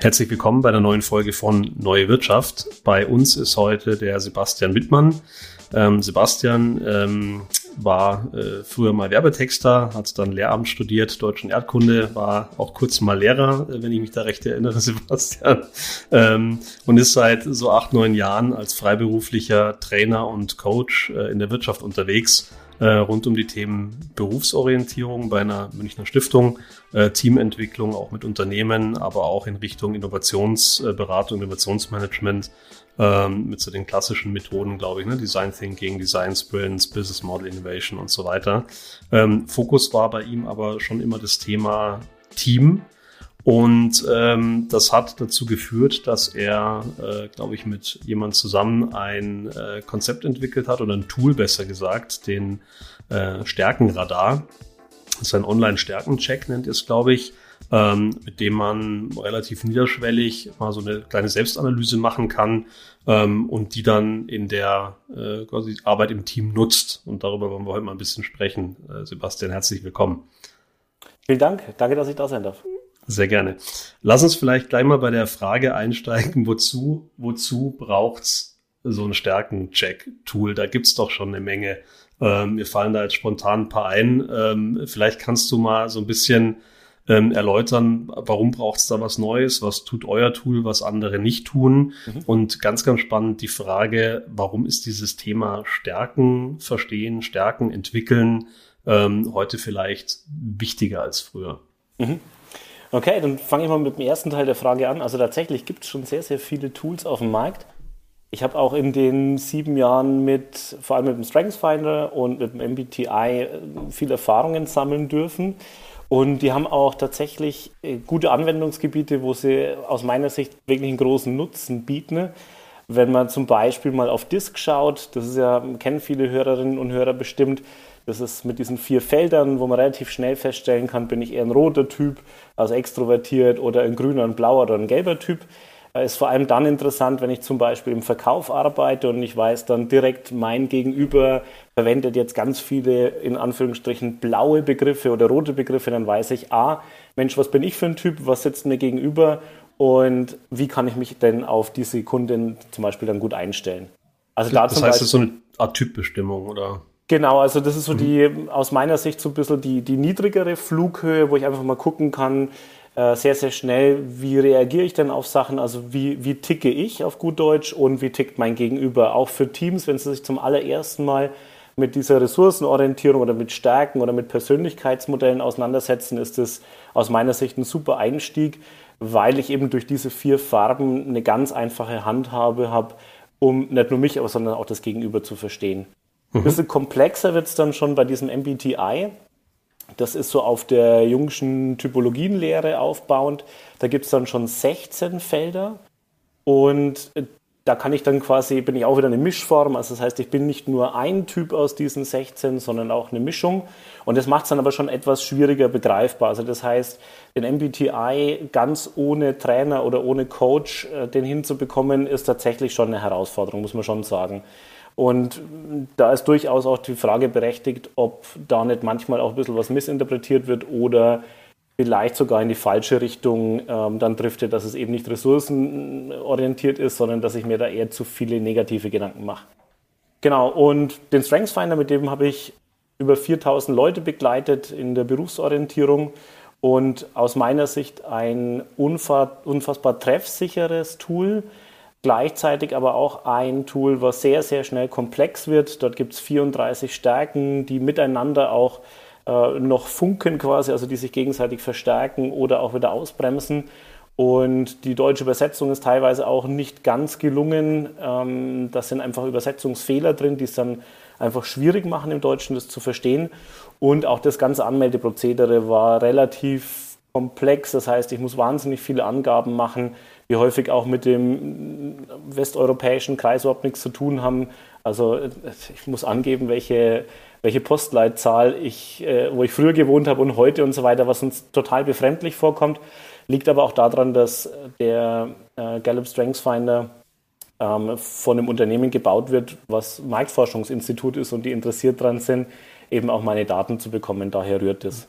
Herzlich willkommen bei der neuen Folge von Neue Wirtschaft. Bei uns ist heute der Sebastian Wittmann. Ähm, Sebastian ähm, war äh, früher mal Werbetexter, hat dann Lehramt studiert, Deutschen Erdkunde, war auch kurz mal Lehrer, äh, wenn ich mich da recht erinnere, Sebastian. Ähm, und ist seit so acht, neun Jahren als freiberuflicher Trainer und Coach äh, in der Wirtschaft unterwegs äh, rund um die Themen Berufsorientierung bei einer Münchner Stiftung, äh, Teamentwicklung auch mit Unternehmen, aber auch in Richtung Innovationsberatung, Innovationsmanagement ähm, mit so den klassischen Methoden, glaube ich, ne? Design Thinking, Design Sprints, Business Model Innovation und so weiter. Ähm, Fokus war bei ihm aber schon immer das Thema Team und ähm, das hat dazu geführt, dass er, äh, glaube ich, mit jemand zusammen ein äh, Konzept entwickelt hat oder ein Tool besser gesagt, den äh, Stärkenradar. Das ist ein Online-Stärkencheck, nennt es, glaube ich, ähm, mit dem man relativ niederschwellig mal so eine kleine Selbstanalyse machen kann ähm, und die dann in der äh, quasi Arbeit im Team nutzt. Und darüber wollen wir heute mal ein bisschen sprechen. Äh, Sebastian, herzlich willkommen. Vielen Dank. Danke, dass ich da sein darf. Sehr gerne. Lass uns vielleicht gleich mal bei der Frage einsteigen, wozu, wozu braucht's so ein Stärken-Check-Tool? Da gibt's doch schon eine Menge. Ähm, mir fallen da jetzt spontan ein paar ein. Ähm, vielleicht kannst du mal so ein bisschen ähm, erläutern, warum braucht's da was Neues? Was tut euer Tool, was andere nicht tun? Mhm. Und ganz, ganz spannend die Frage, warum ist dieses Thema Stärken verstehen, Stärken entwickeln ähm, heute vielleicht wichtiger als früher? Mhm. Okay, dann fange ich mal mit dem ersten Teil der Frage an. Also tatsächlich gibt es schon sehr, sehr viele Tools auf dem Markt. Ich habe auch in den sieben Jahren mit, vor allem mit dem StrengthsFinder und mit dem MBTI äh, viele Erfahrungen sammeln dürfen. Und die haben auch tatsächlich äh, gute Anwendungsgebiete, wo sie aus meiner Sicht wirklich einen großen Nutzen bieten. Wenn man zum Beispiel mal auf Disk schaut, das ist ja, kennen viele Hörerinnen und Hörer bestimmt, das ist mit diesen vier Feldern, wo man relativ schnell feststellen kann, bin ich eher ein roter Typ, also extrovertiert oder ein grüner, ein blauer oder ein gelber Typ. Äh, ist vor allem dann interessant, wenn ich zum Beispiel im Verkauf arbeite und ich weiß dann direkt, mein Gegenüber verwendet jetzt ganz viele in Anführungsstrichen blaue Begriffe oder rote Begriffe, dann weiß ich, ah, Mensch, was bin ich für ein Typ, was sitzt mir gegenüber und wie kann ich mich denn auf diese Kundin zum Beispiel dann gut einstellen. Also da das heißt, das ist so eine Art Typbestimmung, oder? Genau, also das ist so mhm. die, aus meiner Sicht so ein bisschen die, die niedrigere Flughöhe, wo ich einfach mal gucken kann, äh, sehr, sehr schnell, wie reagiere ich denn auf Sachen, also wie, wie ticke ich auf gut Deutsch und wie tickt mein Gegenüber. Auch für Teams, wenn sie sich zum allerersten Mal mit dieser Ressourcenorientierung oder mit Stärken oder mit Persönlichkeitsmodellen auseinandersetzen, ist das aus meiner Sicht ein super Einstieg, weil ich eben durch diese vier Farben eine ganz einfache Handhabe habe, um nicht nur mich, aber sondern auch das Gegenüber zu verstehen. Ein bisschen komplexer wird es dann schon bei diesem MBTI. Das ist so auf der jungschen Typologienlehre aufbauend. Da gibt es dann schon 16 Felder. Und äh, da kann ich dann quasi, bin ich auch wieder eine Mischform. Also das heißt, ich bin nicht nur ein Typ aus diesen 16, sondern auch eine Mischung. Und das macht es dann aber schon etwas schwieriger begreifbar. Also das heißt, den MBTI ganz ohne Trainer oder ohne Coach äh, den hinzubekommen, ist tatsächlich schon eine Herausforderung, muss man schon sagen. Und da ist durchaus auch die Frage berechtigt, ob da nicht manchmal auch ein bisschen was missinterpretiert wird oder vielleicht sogar in die falsche Richtung ähm, dann driftet, dass es eben nicht ressourcenorientiert ist, sondern dass ich mir da eher zu viele negative Gedanken mache. Genau, und den StrengthsFinder, mit dem habe ich über 4000 Leute begleitet in der Berufsorientierung und aus meiner Sicht ein unfassbar treffsicheres Tool, Gleichzeitig aber auch ein Tool, was sehr, sehr schnell komplex wird. Dort gibt es 34 Stärken, die miteinander auch äh, noch funken quasi, also die sich gegenseitig verstärken oder auch wieder ausbremsen. Und die deutsche Übersetzung ist teilweise auch nicht ganz gelungen. Ähm, das sind einfach Übersetzungsfehler drin, die es dann einfach schwierig machen im Deutschen, das zu verstehen. Und auch das ganze Anmeldeprozedere war relativ komplex. Das heißt, ich muss wahnsinnig viele Angaben machen die häufig auch mit dem westeuropäischen Kreis überhaupt nichts zu tun haben. Also ich muss angeben, welche, welche Postleitzahl ich, äh, wo ich früher gewohnt habe und heute und so weiter, was uns total befremdlich vorkommt. Liegt aber auch daran, dass der äh, Gallup Strengths Finder ähm, von einem Unternehmen gebaut wird, was Marktforschungsinstitut ist und die interessiert daran sind, eben auch meine Daten zu bekommen. Daher rührt es.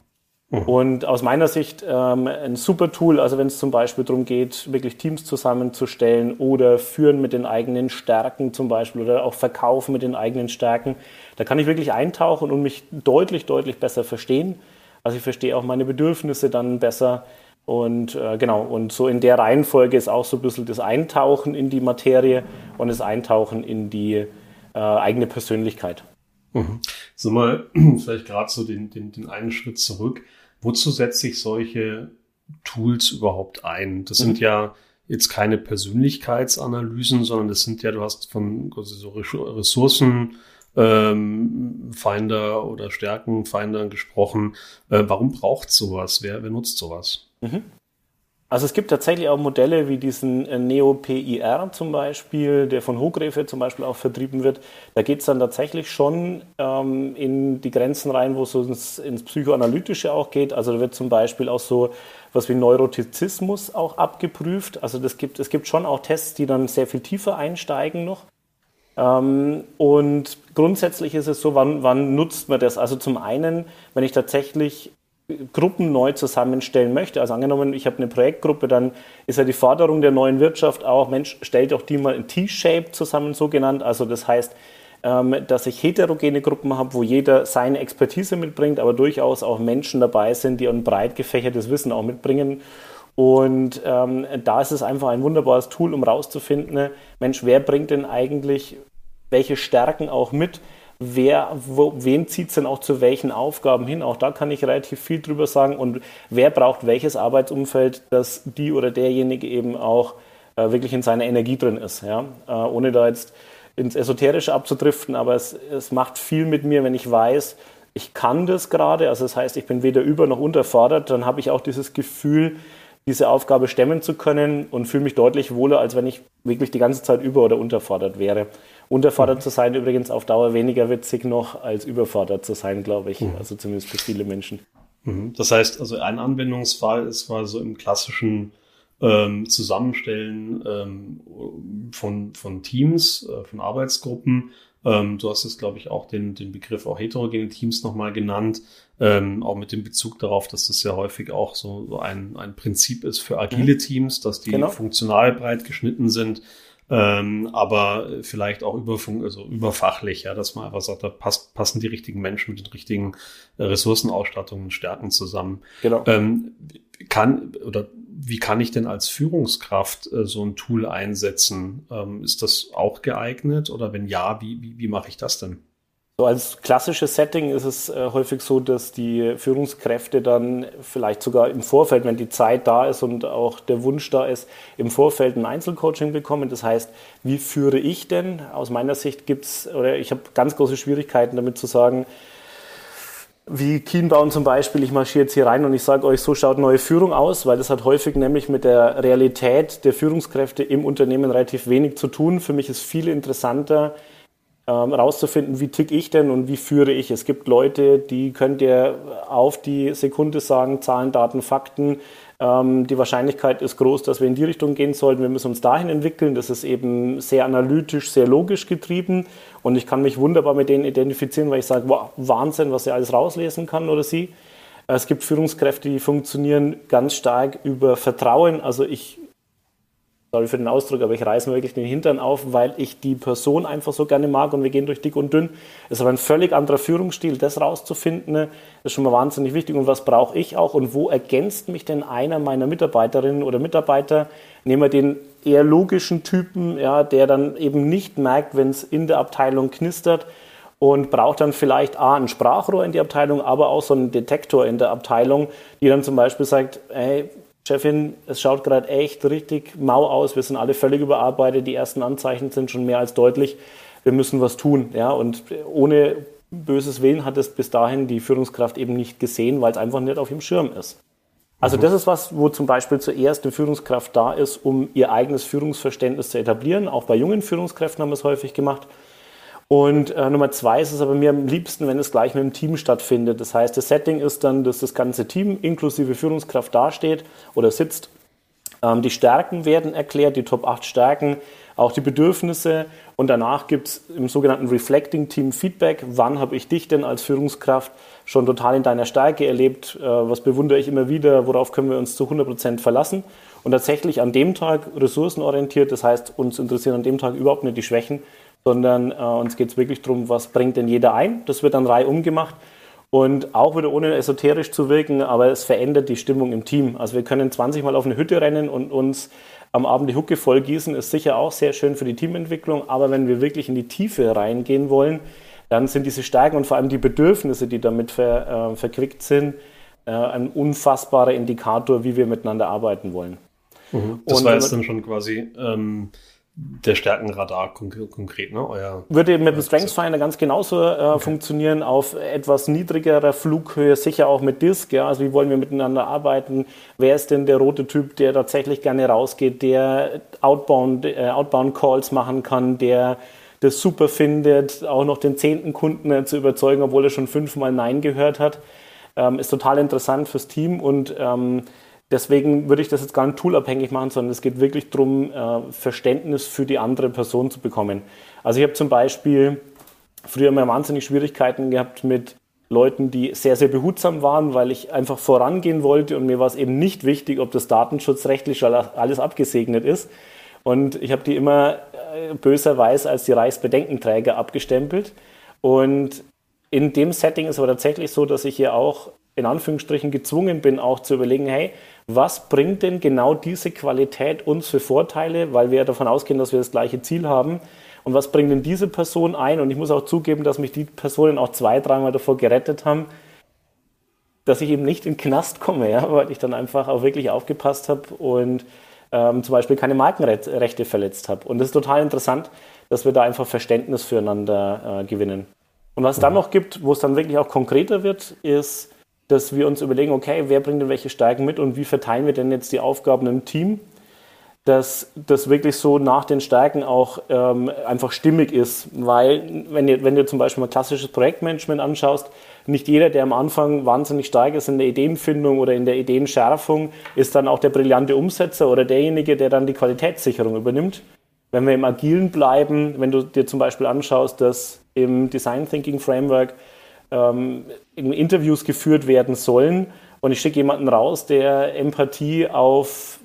Mhm. Und aus meiner Sicht ähm, ein super Tool, also wenn es zum Beispiel darum geht, wirklich Teams zusammenzustellen oder führen mit den eigenen Stärken zum Beispiel oder auch verkaufen mit den eigenen Stärken, da kann ich wirklich eintauchen und mich deutlich, deutlich besser verstehen. Also ich verstehe auch meine Bedürfnisse dann besser. Und äh, genau, und so in der Reihenfolge ist auch so ein bisschen das Eintauchen in die Materie und das Eintauchen in die äh, eigene Persönlichkeit. Mhm. So mal vielleicht gerade so den, den, den einen Schritt zurück. Wozu setze ich solche Tools überhaupt ein? Das mhm. sind ja jetzt keine Persönlichkeitsanalysen, sondern das sind ja, du hast von so Ressourcen, ähm, Finder oder Stärkenfindern gesprochen. Äh, warum braucht sowas? Wer, wer nutzt sowas? Mhm. Also es gibt tatsächlich auch Modelle wie diesen äh, Neo-PIR zum Beispiel, der von Hochgräfe zum Beispiel auch vertrieben wird. Da geht es dann tatsächlich schon ähm, in die Grenzen rein, wo es ins, ins Psychoanalytische auch geht. Also da wird zum Beispiel auch so was wie Neurotizismus auch abgeprüft. Also das gibt, es gibt schon auch Tests, die dann sehr viel tiefer einsteigen noch. Ähm, und grundsätzlich ist es so, wann, wann nutzt man das? Also zum einen, wenn ich tatsächlich Gruppen neu zusammenstellen möchte. Also angenommen, ich habe eine Projektgruppe, dann ist ja die Forderung der neuen Wirtschaft auch, Mensch, stellt doch die mal in T-Shape zusammen, so genannt. Also das heißt, ähm, dass ich heterogene Gruppen habe, wo jeder seine Expertise mitbringt, aber durchaus auch Menschen dabei sind, die ein breit gefächertes Wissen auch mitbringen. Und ähm, da ist es einfach ein wunderbares Tool, um rauszufinden, Mensch, wer bringt denn eigentlich welche Stärken auch mit? Wer, wo, wen zieht es denn auch zu welchen Aufgaben hin? Auch da kann ich relativ viel drüber sagen. Und wer braucht welches Arbeitsumfeld, dass die oder derjenige eben auch äh, wirklich in seiner Energie drin ist. Ja? Äh, ohne da jetzt ins Esoterische abzudriften, aber es, es macht viel mit mir, wenn ich weiß, ich kann das gerade. Also das heißt, ich bin weder über noch unterfordert. Dann habe ich auch dieses Gefühl, diese Aufgabe stemmen zu können und fühle mich deutlich wohler, als wenn ich wirklich die ganze Zeit über- oder unterfordert wäre. Unterfordert zu sein übrigens auf Dauer weniger witzig noch als überfordert zu sein, glaube ich. Mhm. Also zumindest für viele Menschen. Mhm. Das heißt, also ein Anwendungsfall ist quasi so im klassischen ähm, Zusammenstellen ähm, von, von Teams, äh, von Arbeitsgruppen. Ähm, du hast jetzt, glaube ich, auch den, den Begriff auch heterogene Teams nochmal genannt, ähm, auch mit dem Bezug darauf, dass das ja häufig auch so, so ein, ein Prinzip ist für agile mhm. Teams, dass die genau. funktional breit geschnitten sind ähm, aber vielleicht auch überfunk, also überfachlich, ja, dass man einfach sagt, da passt, passen die richtigen Menschen mit den richtigen äh, Ressourcenausstattungen und Stärken zusammen. Genau. Ähm, kann oder wie kann ich denn als Führungskraft äh, so ein Tool einsetzen? Ähm, ist das auch geeignet oder wenn ja, wie, wie, wie mache ich das denn? So als klassisches Setting ist es äh, häufig so, dass die Führungskräfte dann vielleicht sogar im Vorfeld, wenn die Zeit da ist und auch der Wunsch da ist, im Vorfeld ein Einzelcoaching bekommen. Das heißt, wie führe ich denn? Aus meiner Sicht gibt es, oder ich habe ganz große Schwierigkeiten damit zu sagen, wie Kienbauen zum Beispiel, ich marschiere jetzt hier rein und ich sage euch, so schaut neue Führung aus, weil das hat häufig nämlich mit der Realität der Führungskräfte im Unternehmen relativ wenig zu tun. Für mich ist viel interessanter, ähm, rauszufinden, wie tick ich denn und wie führe ich. Es gibt Leute, die könnt ihr auf die Sekunde sagen, Zahlen, Daten, Fakten. Ähm, die Wahrscheinlichkeit ist groß, dass wir in die Richtung gehen sollten. Wir müssen uns dahin entwickeln. Das ist eben sehr analytisch, sehr logisch getrieben. Und ich kann mich wunderbar mit denen identifizieren, weil ich sage, wow, Wahnsinn, was er alles rauslesen kann oder sie. Es gibt Führungskräfte, die funktionieren ganz stark über Vertrauen. Also ich sorry für den Ausdruck, aber ich reiße mir wirklich den Hintern auf, weil ich die Person einfach so gerne mag und wir gehen durch dick und dünn. Es ist aber ein völlig anderer Führungsstil. Das rauszufinden, ne, ist schon mal wahnsinnig wichtig. Und was brauche ich auch und wo ergänzt mich denn einer meiner Mitarbeiterinnen oder Mitarbeiter? Nehmen wir den eher logischen Typen, ja, der dann eben nicht merkt, wenn es in der Abteilung knistert und braucht dann vielleicht A, ein Sprachrohr in die Abteilung, aber auch so einen Detektor in der Abteilung, die dann zum Beispiel sagt, hey, Chefin, es schaut gerade echt richtig mau aus. Wir sind alle völlig überarbeitet. Die ersten Anzeichen sind schon mehr als deutlich. Wir müssen was tun. Ja? Und ohne böses Willen hat es bis dahin die Führungskraft eben nicht gesehen, weil es einfach nicht auf ihrem Schirm ist. Also mhm. das ist was, wo zum Beispiel zuerst eine Führungskraft da ist, um ihr eigenes Führungsverständnis zu etablieren. Auch bei jungen Führungskräften haben wir es häufig gemacht. Und äh, Nummer zwei ist es aber mir am liebsten, wenn es gleich mit dem Team stattfindet. Das heißt, das Setting ist dann, dass das ganze Team inklusive Führungskraft dasteht oder sitzt. Ähm, die Stärken werden erklärt, die Top 8 Stärken. auch die Bedürfnisse und danach gibt es im sogenannten Reflecting Team Feedback. Wann habe ich dich denn als Führungskraft schon total in deiner Stärke erlebt? Äh, was bewundere ich immer wieder? Worauf können wir uns zu 100 Prozent verlassen? Und tatsächlich an dem Tag ressourcenorientiert, das heißt, uns interessieren an dem Tag überhaupt nicht die Schwächen, sondern äh, uns geht es wirklich darum, was bringt denn jeder ein? Das wird dann reihum gemacht. Und auch wieder ohne esoterisch zu wirken, aber es verändert die Stimmung im Team. Also wir können 20 Mal auf eine Hütte rennen und uns am Abend die Hucke voll gießen, ist sicher auch sehr schön für die Teamentwicklung. Aber wenn wir wirklich in die Tiefe reingehen wollen, dann sind diese Stärken und vor allem die Bedürfnisse, die damit ver, äh, verquickt sind, äh, ein unfassbarer Indikator, wie wir miteinander arbeiten wollen. Mhm. Das und war jetzt dann schon quasi ähm, der Stärkenradar konk konkret, ne? Euer Würde mit dem Strengths Finder ganz genauso äh, okay. funktionieren, auf etwas niedrigerer Flughöhe, sicher auch mit Disk. Ja? Also wie wollen wir miteinander arbeiten? Wer ist denn der rote Typ, der tatsächlich gerne rausgeht, der Outbound, äh, Outbound Calls machen kann, der das super findet, auch noch den zehnten Kunden äh, zu überzeugen, obwohl er schon fünfmal Nein gehört hat, ähm, ist total interessant fürs Team und ähm, Deswegen würde ich das jetzt gar nicht toolabhängig machen, sondern es geht wirklich darum, äh, Verständnis für die andere Person zu bekommen. Also ich habe zum Beispiel früher mal wahnsinnig Schwierigkeiten gehabt mit Leuten, die sehr, sehr behutsam waren, weil ich einfach vorangehen wollte und mir war es eben nicht wichtig, ob das datenschutzrechtlich alles abgesegnet ist. Und ich habe die immer äh, böserweise als die Reichsbedenkenträger abgestempelt. Und in dem Setting ist aber tatsächlich so, dass ich hier auch in Anführungsstrichen gezwungen bin, auch zu überlegen, hey, was bringt denn genau diese Qualität uns für Vorteile, weil wir davon ausgehen, dass wir das gleiche Ziel haben. Und was bringt denn diese Person ein? Und ich muss auch zugeben, dass mich die Personen auch zwei, dreimal davor gerettet haben, dass ich eben nicht in den Knast komme, ja, weil ich dann einfach auch wirklich aufgepasst habe und ähm, zum Beispiel keine Markenrechte verletzt habe. Und das ist total interessant, dass wir da einfach Verständnis füreinander äh, gewinnen. Und was es dann noch gibt, wo es dann wirklich auch konkreter wird, ist, dass wir uns überlegen, okay, wer bringt denn welche Stärken mit und wie verteilen wir denn jetzt die Aufgaben im Team, dass das wirklich so nach den Stärken auch ähm, einfach stimmig ist. Weil, wenn du, wenn zum Beispiel mal klassisches Projektmanagement anschaust, nicht jeder, der am Anfang wahnsinnig stark ist in der Ideenfindung oder in der Ideenschärfung, ist dann auch der brillante Umsetzer oder derjenige, der dann die Qualitätssicherung übernimmt. Wenn wir im Agilen bleiben, wenn du dir zum Beispiel anschaust, dass im Design Thinking Framework ähm, Interviews geführt werden sollen und ich schicke jemanden raus, der Empathie auf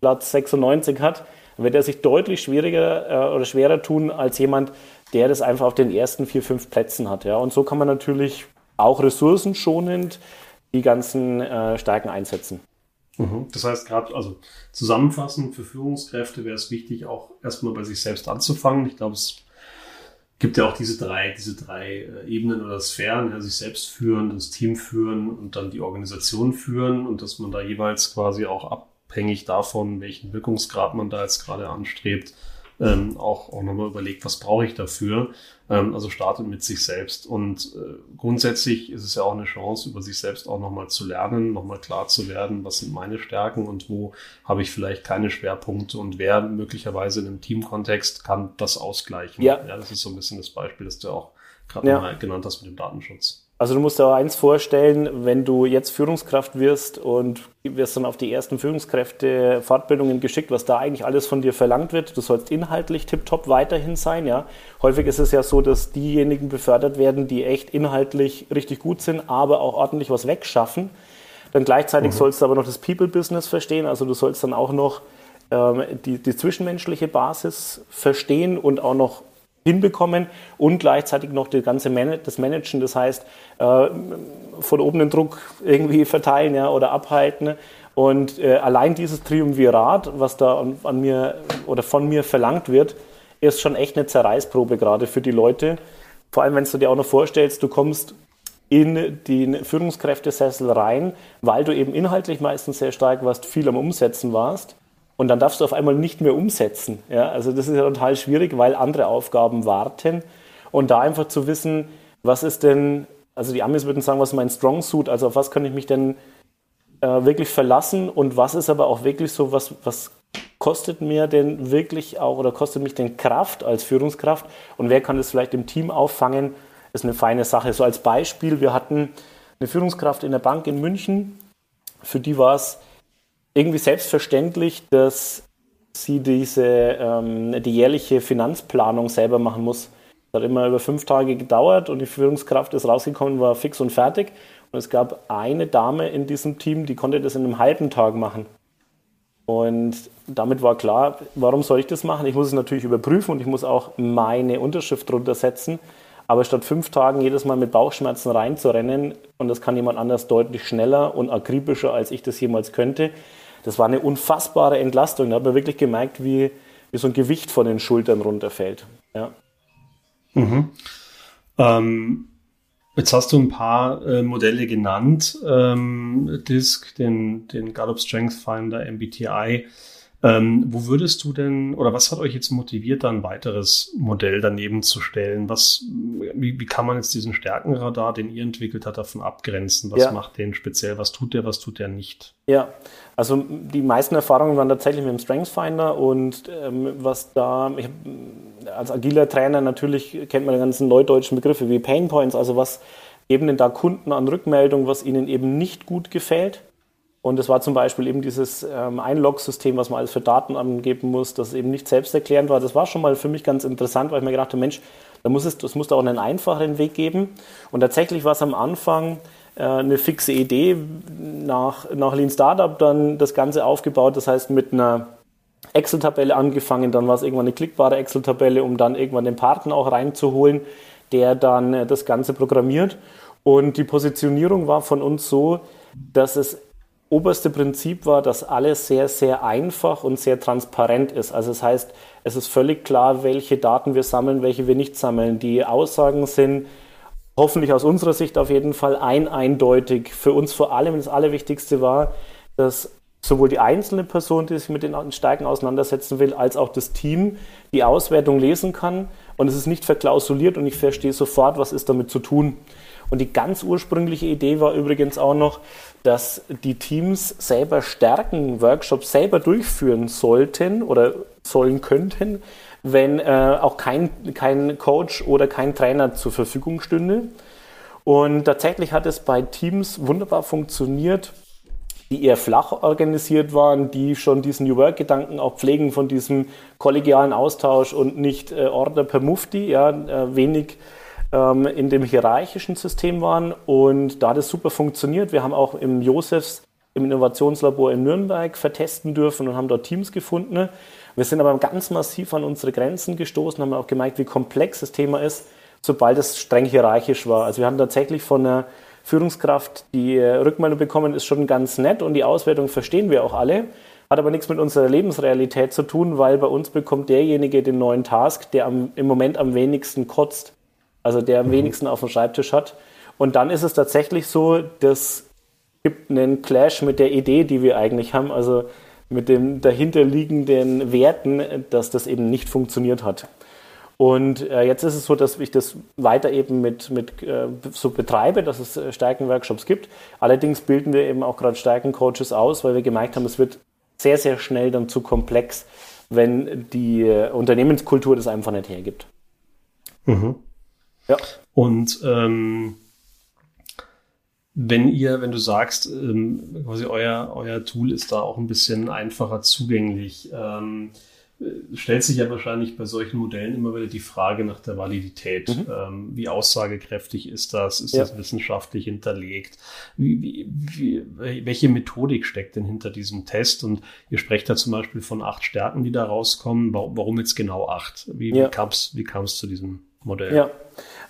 Platz 96 hat, dann wird er sich deutlich schwieriger äh, oder schwerer tun als jemand, der das einfach auf den ersten vier, fünf Plätzen hat. Ja? Und so kann man natürlich auch ressourcenschonend die ganzen äh, Stärken einsetzen. Mhm. Das heißt, gerade, also zusammenfassend für Führungskräfte wäre es wichtig, auch erstmal bei sich selbst anzufangen. Ich glaube, es gibt ja auch diese drei, diese drei äh, Ebenen oder Sphären, ja, sich selbst führen, das Team führen und dann die Organisation führen und dass man da jeweils quasi auch abhängig davon, welchen Wirkungsgrad man da jetzt gerade anstrebt, ähm, auch, auch nochmal überlegt, was brauche ich dafür. Ähm, also startet mit sich selbst. Und äh, grundsätzlich ist es ja auch eine Chance, über sich selbst auch nochmal zu lernen, nochmal klar zu werden, was sind meine Stärken und wo habe ich vielleicht keine Schwerpunkte und wer möglicherweise in einem Teamkontext kann das ausgleichen. Ja. ja das ist so ein bisschen das Beispiel, das du auch gerade ja. mal genannt hast mit dem Datenschutz. Also du musst dir auch eins vorstellen, wenn du jetzt Führungskraft wirst und wirst dann auf die ersten Führungskräfte Fortbildungen geschickt, was da eigentlich alles von dir verlangt wird. Du sollst inhaltlich tiptop weiterhin sein, ja. Häufig ist es ja so, dass diejenigen befördert werden, die echt inhaltlich richtig gut sind, aber auch ordentlich was wegschaffen. Dann gleichzeitig mhm. sollst du aber noch das People-Business verstehen, also du sollst dann auch noch ähm, die, die zwischenmenschliche Basis verstehen und auch noch hinbekommen und gleichzeitig noch die ganze Man das Managen, das heißt äh, von oben den Druck irgendwie verteilen ja, oder abhalten. Und äh, allein dieses Triumvirat, was da an, an, mir oder von mir verlangt wird, ist schon echt eine Zerreißprobe gerade für die Leute. Vor allem, wenn du dir auch noch vorstellst, du kommst in den Führungskräftesessel rein, weil du eben inhaltlich meistens sehr stark warst, viel am Umsetzen warst und dann darfst du auf einmal nicht mehr umsetzen. Ja? Also das ist ja total schwierig, weil andere Aufgaben warten. Und da einfach zu wissen, was ist denn, also die Amis würden sagen, was ist mein Strong Suit, also auf was kann ich mich denn äh, wirklich verlassen und was ist aber auch wirklich so, was, was kostet mir denn wirklich auch oder kostet mich denn Kraft als Führungskraft und wer kann das vielleicht im Team auffangen, ist eine feine Sache. So als Beispiel, wir hatten eine Führungskraft in der Bank in München, für die war es irgendwie selbstverständlich, dass sie diese, ähm, die jährliche Finanzplanung selber machen muss. Das hat immer über fünf Tage gedauert und die Führungskraft ist rausgekommen, war fix und fertig. Und es gab eine Dame in diesem Team, die konnte das in einem halben Tag machen. Und damit war klar, warum soll ich das machen? Ich muss es natürlich überprüfen und ich muss auch meine Unterschrift drunter setzen. Aber statt fünf Tagen jedes Mal mit Bauchschmerzen reinzurennen, und das kann jemand anders deutlich schneller und akribischer, als ich das jemals könnte, das war eine unfassbare Entlastung. Da hat man wirklich gemerkt, wie, wie so ein Gewicht von den Schultern runterfällt. Ja. Mhm. Ähm, jetzt hast du ein paar äh, Modelle genannt. Ähm, DISC, den, den Gallup Strength Finder, MBTI. Ähm, wo würdest du denn, oder was hat euch jetzt motiviert, da ein weiteres Modell daneben zu stellen? Was, wie, wie kann man jetzt diesen Stärkenradar, den ihr entwickelt habt, davon abgrenzen? Was ja. macht den speziell? Was tut der, was tut der nicht? Ja, also die meisten Erfahrungen waren tatsächlich mit dem Strengths Finder und ähm, was da, ich hab, als agiler Trainer natürlich kennt man die ganzen neudeutschen Begriffe wie Pain Points, also was geben denn da Kunden an Rückmeldung, was ihnen eben nicht gut gefällt und es war zum Beispiel eben dieses ähm, Einlog-System, was man alles für Daten angeben muss, das eben nicht selbsterklärend war. Das war schon mal für mich ganz interessant, weil ich mir gedacht habe, Mensch, da muss es, das muss da auch einen einfacheren Weg geben. Und tatsächlich war es am Anfang eine fixe Idee, nach, nach Lean Startup dann das Ganze aufgebaut, das heißt mit einer Excel-Tabelle angefangen, dann war es irgendwann eine klickbare Excel-Tabelle, um dann irgendwann den Partner auch reinzuholen, der dann äh, das Ganze programmiert. Und die Positionierung war von uns so, dass es oberste Prinzip war, dass alles sehr, sehr einfach und sehr transparent ist. Also das heißt, es ist völlig klar, welche Daten wir sammeln, welche wir nicht sammeln. Die Aussagen sind hoffentlich aus unserer Sicht auf jeden Fall ein eindeutig. Für uns vor allem das Allerwichtigste war, dass sowohl die einzelne Person, die sich mit den Stärken auseinandersetzen will, als auch das Team die Auswertung lesen kann und es ist nicht verklausuliert und ich verstehe sofort, was ist damit zu tun. Und die ganz ursprüngliche Idee war übrigens auch noch, dass die Teams selber Stärken, Workshops selber durchführen sollten oder sollen könnten, wenn äh, auch kein, kein Coach oder kein Trainer zur Verfügung stünde. Und tatsächlich hat es bei Teams wunderbar funktioniert, die eher flach organisiert waren, die schon diesen New Work-Gedanken auch pflegen von diesem kollegialen Austausch und nicht äh, Order per Mufti, ja, äh, wenig ähm, in dem hierarchischen System waren und da hat es super funktioniert. Wir haben auch im Josefs im Innovationslabor in Nürnberg vertesten dürfen und haben dort Teams gefunden. Wir sind aber ganz massiv an unsere Grenzen gestoßen, haben auch gemerkt, wie komplex das Thema ist, sobald es streng hierarchisch war. Also wir haben tatsächlich von einer Führungskraft die Rückmeldung bekommen, ist schon ganz nett und die Auswertung verstehen wir auch alle, hat aber nichts mit unserer Lebensrealität zu tun, weil bei uns bekommt derjenige den neuen Task, der am, im Moment am wenigsten kotzt also der am mhm. wenigsten auf dem Schreibtisch hat. Und dann ist es tatsächlich so, das gibt einen Clash mit der Idee, die wir eigentlich haben, also mit den dahinterliegenden Werten, dass das eben nicht funktioniert hat. Und äh, jetzt ist es so, dass ich das weiter eben mit, mit äh, so betreibe, dass es äh, Stärkenworkshops gibt. Allerdings bilden wir eben auch gerade Stärkencoaches aus, weil wir gemerkt haben, es wird sehr, sehr schnell dann zu komplex, wenn die Unternehmenskultur das einfach nicht hergibt. Mhm. Ja. Und ähm, wenn ihr, wenn du sagst, ähm, quasi euer, euer Tool ist da auch ein bisschen einfacher zugänglich, ähm, stellt sich ja wahrscheinlich bei solchen Modellen immer wieder die Frage nach der Validität. Mhm. Ähm, wie aussagekräftig ist das? Ist ja. das wissenschaftlich hinterlegt? Wie, wie, wie, welche Methodik steckt denn hinter diesem Test? Und ihr sprecht da zum Beispiel von acht Stärken, die da rauskommen. Warum, jetzt genau acht? Wie, ja. wie kam es zu diesem Modell? Ja.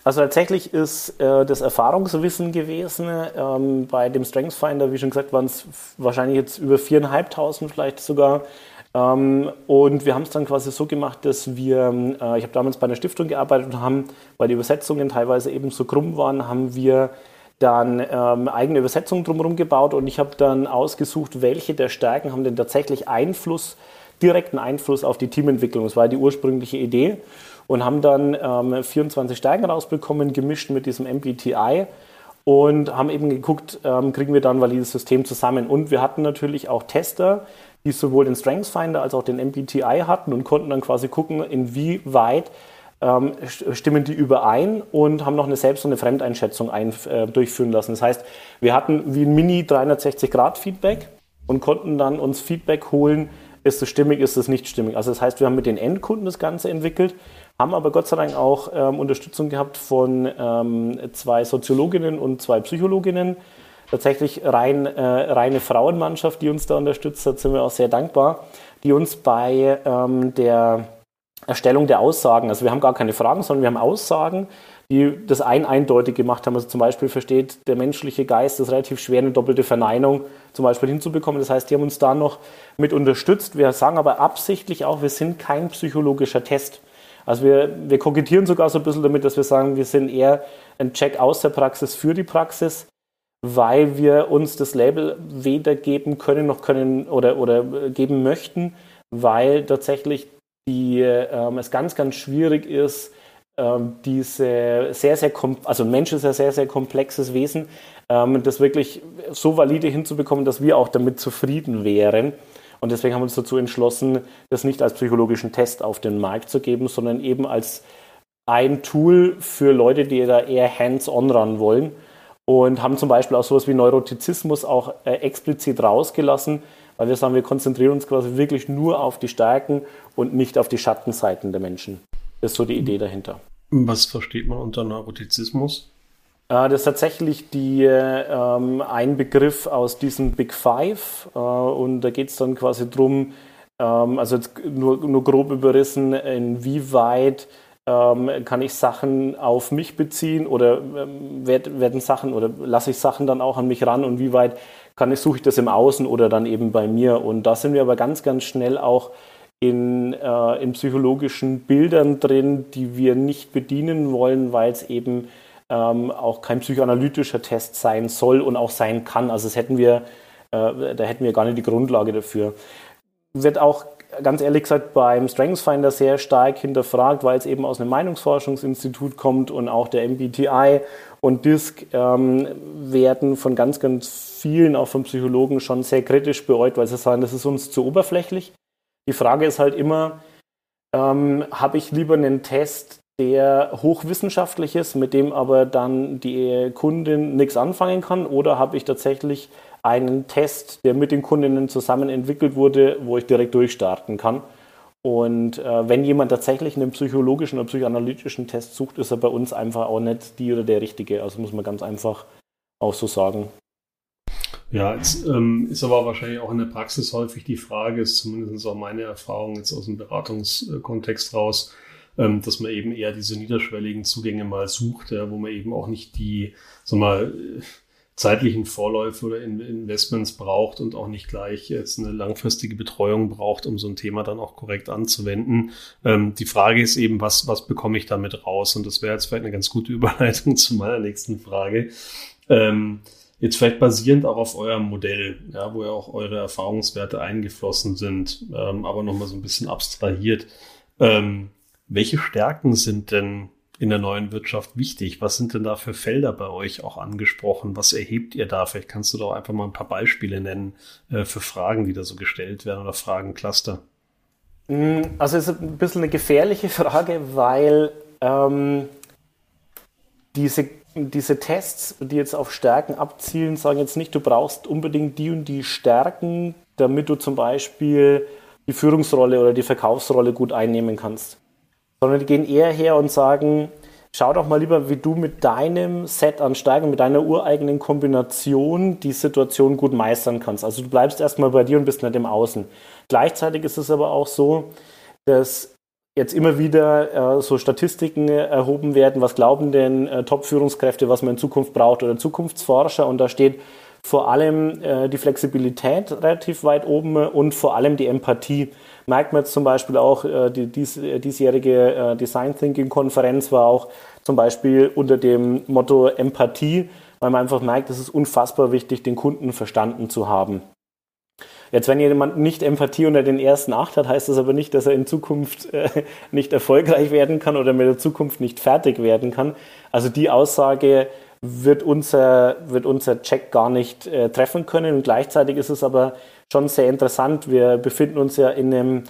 Also tatsächlich ist äh, das Erfahrungswissen gewesen. Ähm, bei dem Strengths Finder, wie schon gesagt, waren es wahrscheinlich jetzt über viereinhalbtausend vielleicht sogar. Ähm, und wir haben es dann quasi so gemacht, dass wir, äh, ich habe damals bei einer Stiftung gearbeitet und haben, weil die Übersetzungen teilweise eben so krumm waren, haben wir dann ähm, eigene Übersetzungen drumherum gebaut und ich habe dann ausgesucht, welche der Stärken haben denn tatsächlich Einfluss, direkten Einfluss auf die Teamentwicklung. Das war die ursprüngliche Idee und haben dann ähm, 24 Steigen rausbekommen, gemischt mit diesem MBTI und haben eben geguckt, ähm, kriegen wir dann valides System zusammen. Und wir hatten natürlich auch Tester, die sowohl den Strengths Finder als auch den MBTI hatten und konnten dann quasi gucken, inwieweit ähm, stimmen die überein und haben noch eine Selbst- und eine Fremdeinschätzung ein, äh, durchführen lassen. Das heißt, wir hatten wie ein Mini 360-Grad-Feedback und konnten dann uns Feedback holen, ist es stimmig, ist es nicht stimmig. Also das heißt, wir haben mit den Endkunden das Ganze entwickelt, haben aber Gott sei Dank auch ähm, Unterstützung gehabt von ähm, zwei Soziologinnen und zwei Psychologinnen. Tatsächlich rein, äh, reine Frauenmannschaft, die uns da unterstützt hat, sind wir auch sehr dankbar, die uns bei ähm, der Erstellung der Aussagen, also wir haben gar keine Fragen, sondern wir haben Aussagen, die das ein eindeutig gemacht haben. Also zum Beispiel versteht der menschliche Geist es relativ schwer, eine doppelte Verneinung zum Beispiel hinzubekommen. Das heißt, die haben uns da noch mit unterstützt. Wir sagen aber absichtlich auch, wir sind kein psychologischer Test. Also wir, wir kokettieren sogar so ein bisschen damit, dass wir sagen, wir sind eher ein Check aus der Praxis für die Praxis, weil wir uns das Label weder geben können noch können oder, oder geben möchten, weil tatsächlich die, ähm, es ganz, ganz schwierig ist, ähm, diese sehr, sehr, also ein Mensch ist ein sehr, sehr komplexes Wesen, ähm, das wirklich so valide hinzubekommen, dass wir auch damit zufrieden wären. Und deswegen haben wir uns dazu entschlossen, das nicht als psychologischen Test auf den Markt zu geben, sondern eben als ein Tool für Leute, die da eher hands-on ran wollen. Und haben zum Beispiel auch sowas wie Neurotizismus auch äh, explizit rausgelassen, weil wir sagen, wir konzentrieren uns quasi wirklich nur auf die Stärken und nicht auf die Schattenseiten der Menschen. Das ist so die Idee dahinter. Was versteht man unter Neurotizismus? Äh, das ist tatsächlich die, ähm, ein Begriff aus diesem Big Five. Äh, und da geht es dann quasi drum, ähm, also nur, nur grob überrissen, inwieweit ähm, kann ich Sachen auf mich beziehen oder ähm, werden Sachen oder lasse ich Sachen dann auch an mich ran und wie weit kann ich, suche ich das im Außen oder dann eben bei mir. Und da sind wir aber ganz, ganz schnell auch in, äh, in psychologischen Bildern drin, die wir nicht bedienen wollen, weil es eben ähm, auch kein psychoanalytischer Test sein soll und auch sein kann. Also das hätten wir, äh, da hätten wir gar nicht die Grundlage dafür. Wird auch ganz ehrlich gesagt beim StrengthsFinder sehr stark hinterfragt, weil es eben aus einem Meinungsforschungsinstitut kommt und auch der MBTI und DISC ähm, werden von ganz, ganz vielen, auch von Psychologen, schon sehr kritisch beäugt, weil sie sagen, das ist uns zu oberflächlich. Die Frage ist halt immer, ähm, habe ich lieber einen Test, der hochwissenschaftlich ist, mit dem aber dann die Kundin nichts anfangen kann, oder habe ich tatsächlich einen Test, der mit den Kundinnen zusammen entwickelt wurde, wo ich direkt durchstarten kann. Und äh, wenn jemand tatsächlich einen psychologischen oder psychoanalytischen Test sucht, ist er bei uns einfach auch nicht die oder der Richtige. Also muss man ganz einfach auch so sagen. Ja, jetzt ähm, ist aber wahrscheinlich auch in der Praxis häufig die Frage, ist zumindest auch meine Erfahrung jetzt aus dem Beratungskontext raus, ähm, dass man eben eher diese niederschwelligen Zugänge mal sucht, ja, wo man eben auch nicht die, sag mal, zeitlichen Vorläufe oder Investments braucht und auch nicht gleich jetzt eine langfristige Betreuung braucht, um so ein Thema dann auch korrekt anzuwenden. Ähm, die Frage ist eben, was, was bekomme ich damit raus? Und das wäre jetzt vielleicht eine ganz gute Überleitung zu meiner nächsten Frage. Ähm, jetzt vielleicht basierend auch auf eurem Modell, ja, wo ja auch eure Erfahrungswerte eingeflossen sind, ähm, aber nochmal so ein bisschen abstrahiert. Ähm, welche Stärken sind denn in der neuen Wirtschaft wichtig? Was sind denn da für Felder bei euch auch angesprochen? Was erhebt ihr da? Vielleicht kannst du doch einfach mal ein paar Beispiele nennen äh, für Fragen, die da so gestellt werden oder Fragencluster. Mm, also es ist ein bisschen eine gefährliche Frage, weil ähm, diese, diese Tests, die jetzt auf Stärken abzielen, sagen jetzt nicht, du brauchst unbedingt die und die Stärken, damit du zum Beispiel die Führungsrolle oder die Verkaufsrolle gut einnehmen kannst sondern die gehen eher her und sagen, schau doch mal lieber, wie du mit deinem Set an Stärken, mit deiner ureigenen Kombination die Situation gut meistern kannst. Also du bleibst erstmal bei dir und bist nicht im Außen. Gleichzeitig ist es aber auch so, dass jetzt immer wieder äh, so Statistiken erhoben werden, was glauben denn äh, Top-Führungskräfte, was man in Zukunft braucht oder Zukunftsforscher und da steht vor allem äh, die Flexibilität relativ weit oben und vor allem die Empathie merkt man jetzt zum Beispiel auch, äh, die dies, äh, diesjährige äh, Design Thinking Konferenz war auch zum Beispiel unter dem Motto Empathie, weil man einfach merkt, es ist unfassbar wichtig, den Kunden verstanden zu haben. Jetzt, wenn jemand nicht Empathie unter den ersten acht hat, heißt das aber nicht, dass er in Zukunft äh, nicht erfolgreich werden kann oder mit der Zukunft nicht fertig werden kann. Also die Aussage wird unser, wird unser Check gar nicht äh, treffen können. Und gleichzeitig ist es aber schon sehr interessant. Wir befinden uns ja in einem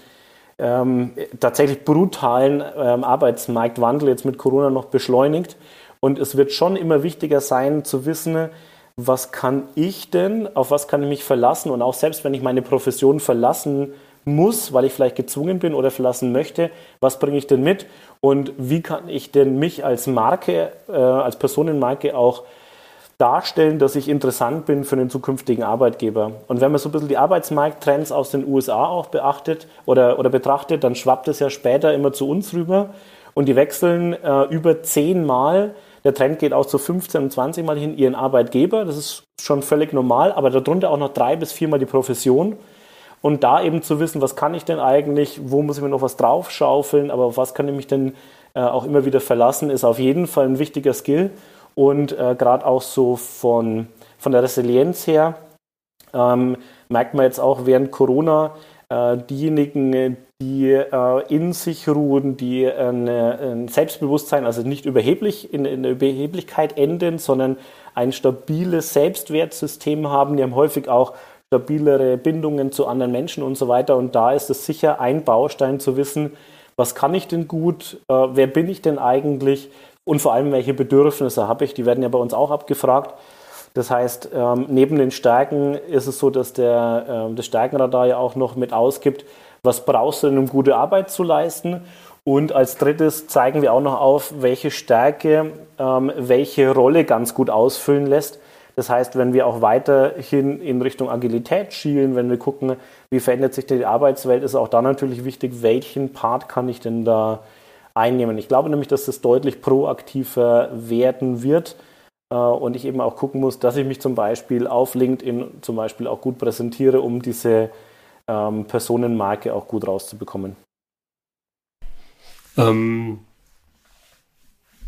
ähm, tatsächlich brutalen ähm, Arbeitsmarktwandel, jetzt mit Corona noch beschleunigt. Und es wird schon immer wichtiger sein zu wissen, was kann ich denn, auf was kann ich mich verlassen und auch selbst wenn ich meine Profession verlassen muss, weil ich vielleicht gezwungen bin oder verlassen möchte, was bringe ich denn mit und wie kann ich denn mich als Marke, äh, als Personenmarke auch darstellen, dass ich interessant bin für den zukünftigen Arbeitgeber. Und wenn man so ein bisschen die Arbeitsmarkttrends aus den USA auch beachtet oder, oder betrachtet, dann schwappt es ja später immer zu uns rüber und die wechseln äh, über zehnmal. Der Trend geht auch zu 15 und 20 Mal hin ihren Arbeitgeber. Das ist schon völlig normal, aber darunter auch noch drei bis viermal die Profession. Und da eben zu wissen, was kann ich denn eigentlich, wo muss ich mir noch was draufschaufeln, aber auf was kann ich mich denn äh, auch immer wieder verlassen, ist auf jeden Fall ein wichtiger Skill. Und äh, gerade auch so von, von der Resilienz her ähm, merkt man jetzt auch während Corona, äh, diejenigen, die äh, in sich ruhen, die eine, ein Selbstbewusstsein, also nicht überheblich in, in der Überheblichkeit enden, sondern ein stabiles Selbstwertsystem haben, die haben häufig auch stabilere Bindungen zu anderen Menschen und so weiter. Und da ist es sicher ein Baustein zu wissen, was kann ich denn gut, äh, wer bin ich denn eigentlich und vor allem, welche Bedürfnisse habe ich. Die werden ja bei uns auch abgefragt. Das heißt, ähm, neben den Stärken ist es so, dass der, äh, das Stärkenradar ja auch noch mit ausgibt, was brauchst du denn, um gute Arbeit zu leisten. Und als drittes zeigen wir auch noch auf, welche Stärke ähm, welche Rolle ganz gut ausfüllen lässt. Das heißt, wenn wir auch weiterhin in Richtung Agilität schielen, wenn wir gucken, wie verändert sich die Arbeitswelt, ist auch da natürlich wichtig, welchen Part kann ich denn da einnehmen. Ich glaube nämlich, dass das deutlich proaktiver werden wird äh, und ich eben auch gucken muss, dass ich mich zum Beispiel auf LinkedIn zum Beispiel auch gut präsentiere, um diese ähm, Personenmarke auch gut rauszubekommen. Ähm,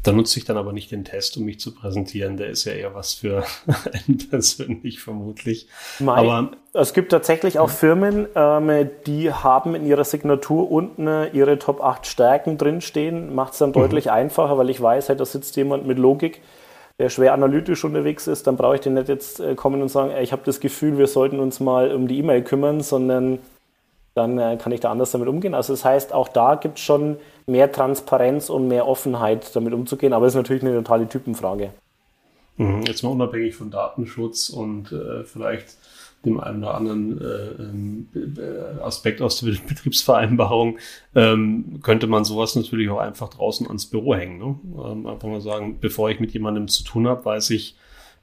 da nutze ich dann aber nicht den Test, um mich zu präsentieren. Der ist ja eher was für einen persönlich vermutlich. Mein, aber es gibt tatsächlich auch Firmen, ähm, die haben in ihrer Signatur unten äh, ihre Top 8 Stärken drinstehen. Macht es dann mhm. deutlich einfacher, weil ich weiß, hey, da sitzt jemand mit Logik, der schwer analytisch unterwegs ist. Dann brauche ich den nicht jetzt äh, kommen und sagen, ey, ich habe das Gefühl, wir sollten uns mal um die E-Mail kümmern, sondern dann äh, kann ich da anders damit umgehen. Also das heißt, auch da gibt es schon mehr Transparenz und mehr Offenheit damit umzugehen, aber es ist natürlich eine totale Typenfrage. Mhm, jetzt mal unabhängig von Datenschutz und äh, vielleicht dem einen oder anderen äh, ähm, äh, Aspekt aus der Betriebsvereinbarung, ähm, könnte man sowas natürlich auch einfach draußen ans Büro hängen. Ne? Ähm, einfach mal sagen, bevor ich mit jemandem zu tun habe, weiß ich,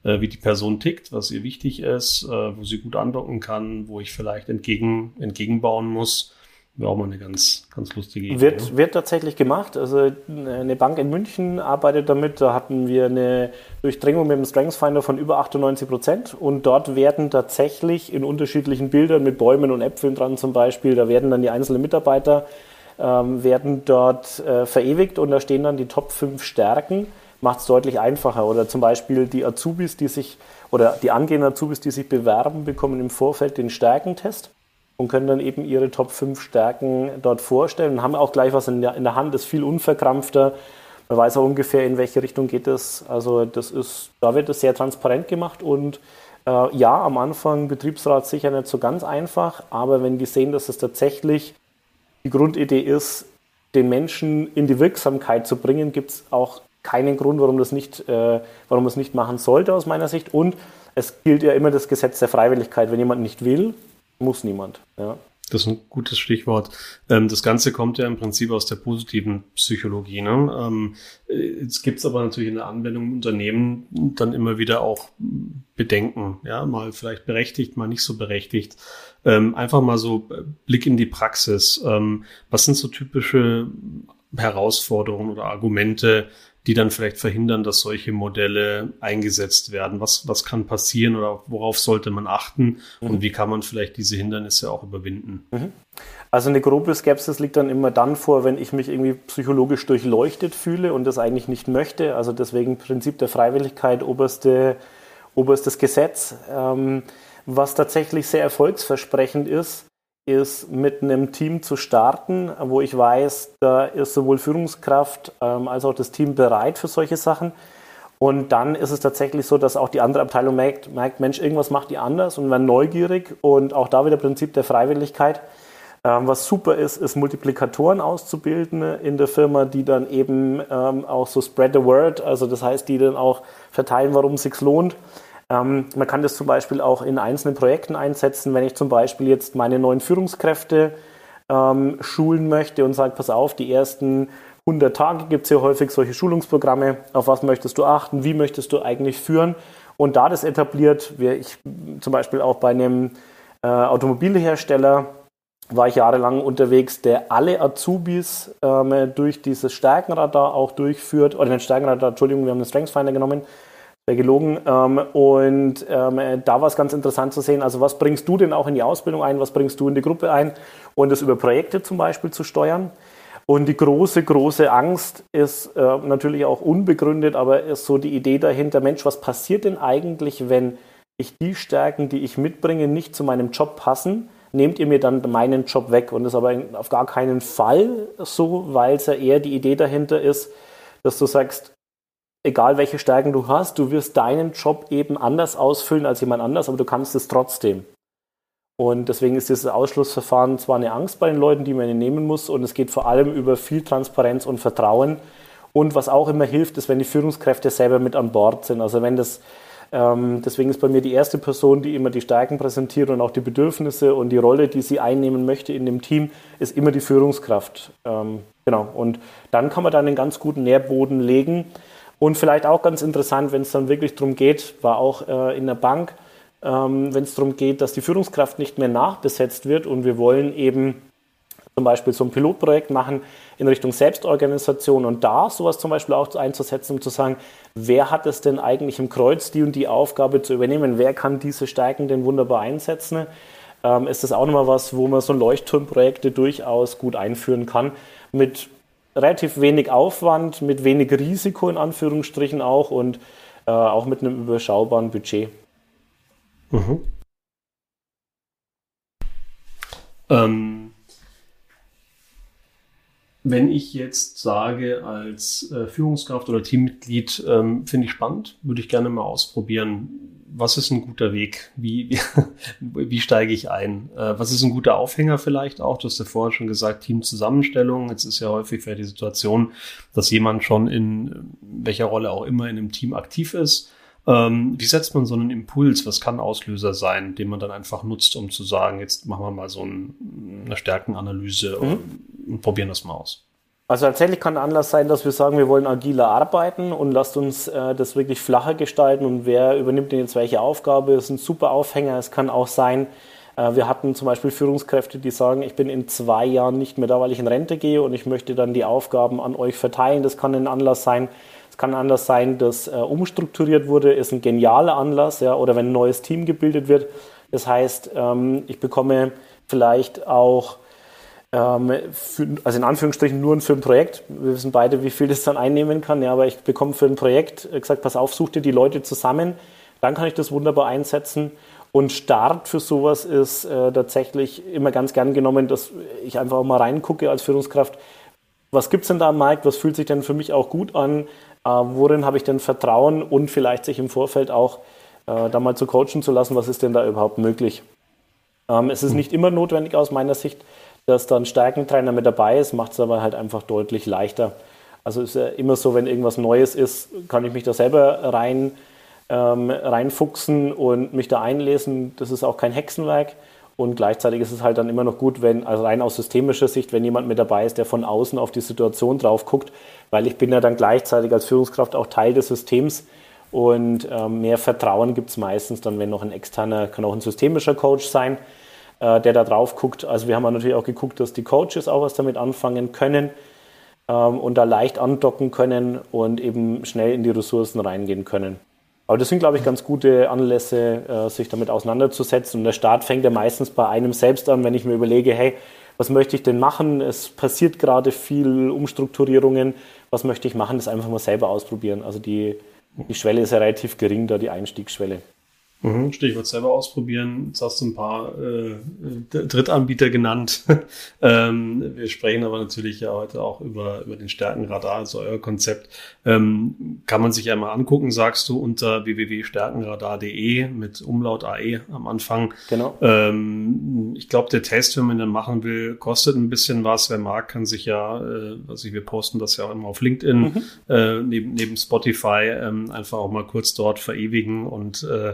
äh, wie die Person tickt, was ihr wichtig ist, äh, wo sie gut andocken kann, wo ich vielleicht entgegen, entgegenbauen muss. Wäre auch mal eine ganz, ganz lustige Idee. Wird, ne? wird tatsächlich gemacht. Also eine Bank in München arbeitet damit. Da hatten wir eine Durchdringung mit dem Strengths Finder von über 98 Prozent. Und dort werden tatsächlich in unterschiedlichen Bildern mit Bäumen und Äpfeln dran zum Beispiel, da werden dann die einzelnen Mitarbeiter ähm, werden dort äh, verewigt und da stehen dann die Top 5 Stärken macht es deutlich einfacher. Oder zum Beispiel die Azubis, die sich, oder die angehenden Azubis, die sich bewerben, bekommen im Vorfeld den Stärkentest und können dann eben ihre Top 5 Stärken dort vorstellen und haben auch gleich was in der, in der Hand, ist viel unverkrampfter. Man weiß auch ungefähr, in welche Richtung geht es. Also das ist, da wird es sehr transparent gemacht und äh, ja, am Anfang Betriebsrat sicher nicht so ganz einfach, aber wenn die sehen, dass es tatsächlich die Grundidee ist, den Menschen in die Wirksamkeit zu bringen, gibt es auch keinen Grund, warum das nicht, äh, warum es nicht machen sollte aus meiner Sicht. Und es gilt ja immer das Gesetz der Freiwilligkeit. Wenn jemand nicht will, muss niemand. Ja. Das ist ein gutes Stichwort. Ähm, das Ganze kommt ja im Prinzip aus der positiven Psychologie. Ne? Ähm, jetzt gibt es aber natürlich in der Anwendung im Unternehmen dann immer wieder auch Bedenken. Ja, mal vielleicht berechtigt, mal nicht so berechtigt. Ähm, einfach mal so Blick in die Praxis. Was sind so typische Herausforderungen oder Argumente, die dann vielleicht verhindern, dass solche Modelle eingesetzt werden? Was, was kann passieren oder worauf sollte man achten mhm. und wie kann man vielleicht diese Hindernisse auch überwinden? Mhm. Also eine grobe Skepsis liegt dann immer dann vor, wenn ich mich irgendwie psychologisch durchleuchtet fühle und das eigentlich nicht möchte. Also deswegen Prinzip der Freiwilligkeit, oberste, oberstes Gesetz. Ähm, was tatsächlich sehr erfolgsversprechend ist, ist mit einem Team zu starten, wo ich weiß, da ist sowohl Führungskraft ähm, als auch das Team bereit für solche Sachen. Und dann ist es tatsächlich so, dass auch die andere Abteilung merkt, merkt Mensch, irgendwas macht die anders und werden neugierig und auch da wieder Prinzip der Freiwilligkeit. Ähm, was super ist, ist Multiplikatoren auszubilden in der Firma, die dann eben ähm, auch so spread the word, also das heißt, die dann auch verteilen, warum es sich lohnt. Ähm, man kann das zum Beispiel auch in einzelnen Projekten einsetzen, wenn ich zum Beispiel jetzt meine neuen Führungskräfte ähm, schulen möchte und sage, pass auf, die ersten 100 Tage gibt es ja häufig solche Schulungsprogramme, auf was möchtest du achten, wie möchtest du eigentlich führen? Und da das etabliert, wie ich zum Beispiel auch bei einem äh, Automobilhersteller war ich jahrelang unterwegs, der alle Azubis ähm, durch dieses Stärkenradar auch durchführt, oder den Stärkenradar, Entschuldigung, wir haben den Strengthsfinder genommen, wäre gelogen. Ähm, und ähm, da war es ganz interessant zu sehen, also was bringst du denn auch in die Ausbildung ein, was bringst du in die Gruppe ein und das über Projekte zum Beispiel zu steuern. Und die große, große Angst ist äh, natürlich auch unbegründet, aber ist so die Idee dahinter, Mensch, was passiert denn eigentlich, wenn ich die Stärken, die ich mitbringe, nicht zu meinem Job passen? Nehmt ihr mir dann meinen Job weg? Und das ist aber auf gar keinen Fall so, weil es ja eher die Idee dahinter ist, dass du sagst, egal welche Stärken du hast, du wirst deinen Job eben anders ausfüllen als jemand anders, aber du kannst es trotzdem. Und deswegen ist dieses Ausschlussverfahren zwar eine Angst bei den Leuten, die man nehmen muss, und es geht vor allem über viel Transparenz und Vertrauen. Und was auch immer hilft, ist, wenn die Führungskräfte selber mit an Bord sind. Also wenn das, ähm, deswegen ist bei mir die erste Person, die immer die Stärken präsentiert und auch die Bedürfnisse und die Rolle, die sie einnehmen möchte in dem Team, ist immer die Führungskraft. Ähm, genau. Und dann kann man dann einen ganz guten Nährboden legen. Und vielleicht auch ganz interessant, wenn es dann wirklich darum geht, war auch äh, in der Bank, ähm, wenn es darum geht, dass die Führungskraft nicht mehr nachbesetzt wird und wir wollen eben zum Beispiel so ein Pilotprojekt machen in Richtung Selbstorganisation und da sowas zum Beispiel auch einzusetzen, um zu sagen, wer hat es denn eigentlich im Kreuz, die und die Aufgabe zu übernehmen, wer kann diese Stärken denn wunderbar einsetzen, ähm, ist das auch nochmal was, wo man so Leuchtturmprojekte durchaus gut einführen kann, mit relativ wenig Aufwand, mit wenig Risiko in Anführungsstrichen auch und äh, auch mit einem überschaubaren Budget. Mhm. Ähm, wenn ich jetzt sage, als äh, Führungskraft oder Teammitglied, ähm, finde ich spannend, würde ich gerne mal ausprobieren. Was ist ein guter Weg? Wie, wie, wie steige ich ein? Äh, was ist ein guter Aufhänger vielleicht auch? Du hast ja vorher schon gesagt, Teamzusammenstellung. Jetzt ist ja häufig die Situation, dass jemand schon in welcher Rolle auch immer in einem Team aktiv ist ähm, wie setzt man so einen Impuls? Was kann Auslöser sein, den man dann einfach nutzt, um zu sagen, jetzt machen wir mal so ein, eine Stärkenanalyse mhm. und, und probieren das mal aus? Also tatsächlich kann Anlass sein, dass wir sagen, wir wollen agiler arbeiten und lasst uns äh, das wirklich flacher gestalten und wer übernimmt denn jetzt welche Aufgabe. Das ist ein super Aufhänger. Es kann auch sein, äh, wir hatten zum Beispiel Führungskräfte, die sagen, ich bin in zwei Jahren nicht mehr da, weil ich in Rente gehe und ich möchte dann die Aufgaben an euch verteilen. Das kann ein Anlass sein. Es kann anders sein, dass äh, umstrukturiert wurde, ist ein genialer Anlass, ja, oder wenn ein neues Team gebildet wird. Das heißt, ähm, ich bekomme vielleicht auch, also in Anführungsstrichen nur ein Projekt. Wir wissen beide, wie viel das dann einnehmen kann, ja, aber ich bekomme für ein Projekt äh, gesagt, pass auf, such dir die Leute zusammen, dann kann ich das wunderbar einsetzen. Und Start für sowas ist äh, tatsächlich immer ganz gern genommen, dass ich einfach auch mal reingucke als Führungskraft. Was gibt es denn da am Markt? Was fühlt sich denn für mich auch gut an? Äh, worin habe ich denn Vertrauen und vielleicht sich im Vorfeld auch äh, da mal zu coachen zu lassen, was ist denn da überhaupt möglich. Ähm, es ist nicht immer notwendig aus meiner Sicht, dass da ein Stärkentrainer mit dabei ist, macht es aber halt einfach deutlich leichter. Also ist ja immer so, wenn irgendwas Neues ist, kann ich mich da selber rein, ähm, reinfuchsen und mich da einlesen. Das ist auch kein Hexenwerk. Und gleichzeitig ist es halt dann immer noch gut, wenn, also rein aus systemischer Sicht, wenn jemand mit dabei ist, der von außen auf die Situation drauf guckt, weil ich bin ja dann gleichzeitig als Führungskraft auch Teil des Systems und ähm, mehr Vertrauen gibt es meistens dann, wenn noch ein externer, kann auch ein systemischer Coach sein, der da drauf guckt. Also wir haben natürlich auch geguckt, dass die Coaches auch was damit anfangen können ähm, und da leicht andocken können und eben schnell in die Ressourcen reingehen können. Aber das sind, glaube ich, ganz gute Anlässe, äh, sich damit auseinanderzusetzen. Und der Start fängt ja meistens bei einem selbst an, wenn ich mir überlege, hey, was möchte ich denn machen? Es passiert gerade viel Umstrukturierungen. Was möchte ich machen? Das einfach mal selber ausprobieren. Also die, die Schwelle ist ja relativ gering, da die Einstiegsschwelle. Mhm, Stichwort selber ausprobieren. Jetzt hast du ein paar äh, Drittanbieter genannt. ähm, wir sprechen aber natürlich ja heute auch über, über den Stärkenradar, also euer Konzept. Ähm, kann man sich ja mal angucken, sagst du, unter www.stärkenradar.de mit Umlaut AE am Anfang. Genau. Ähm, ich glaube, der Test, wenn man den machen will, kostet ein bisschen was. Wer mag, kann sich ja, äh, also wir posten das ja auch immer auf LinkedIn, mhm. äh, neben, neben Spotify, ähm, einfach auch mal kurz dort verewigen und äh,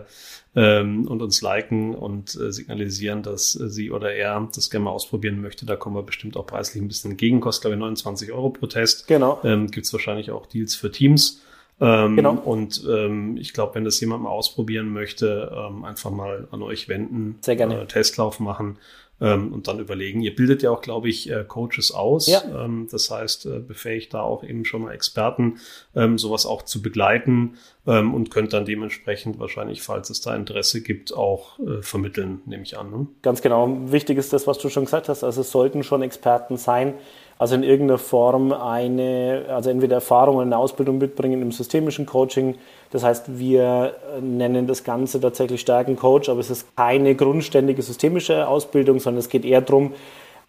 ähm, und uns liken und äh, signalisieren, dass äh, sie oder er das gerne mal ausprobieren möchte. Da kommen wir bestimmt auch preislich ein bisschen entgegen. Kostet, glaube ich, 29 Euro pro Test. Genau. Ähm, Gibt es wahrscheinlich auch Deals für Teams. Ähm, genau. Und ähm, ich glaube, wenn das jemand mal ausprobieren möchte, ähm, einfach mal an euch wenden, Sehr gerne. Äh, Testlauf machen ähm, und dann überlegen. Ihr bildet ja auch, glaube ich, äh, Coaches aus. Ja. Ähm, das heißt, äh, befähigt da auch eben schon mal Experten, ähm, sowas auch zu begleiten ähm, und könnt dann dementsprechend wahrscheinlich, falls es da Interesse gibt, auch äh, vermitteln, nehme ich an. Ne? Ganz genau. Wichtig ist das, was du schon gesagt hast. Also es sollten schon Experten sein, also in irgendeiner Form eine, also entweder Erfahrung oder eine Ausbildung mitbringen im systemischen Coaching. Das heißt, wir nennen das Ganze tatsächlich Stärkencoach, aber es ist keine grundständige systemische Ausbildung, sondern es geht eher darum,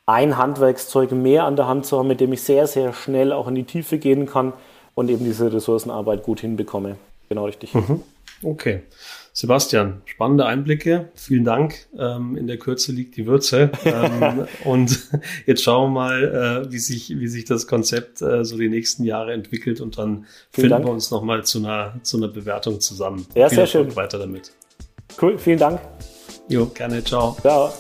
ein Handwerkszeug mehr an der Hand zu haben, mit dem ich sehr, sehr schnell auch in die Tiefe gehen kann und eben diese Ressourcenarbeit gut hinbekomme. Genau richtig. Mhm. Okay. Sebastian, spannende Einblicke. Vielen Dank. Ähm, in der Kürze liegt die Würze. Ähm, und jetzt schauen wir mal, äh, wie, sich, wie sich das Konzept äh, so die nächsten Jahre entwickelt und dann Vielen finden Dank. wir uns nochmal zu einer, zu einer Bewertung zusammen. Ja, Viel sehr Erfolg schön. Weiter damit. Cool, vielen Dank. Jo, gerne. Ciao. Ciao.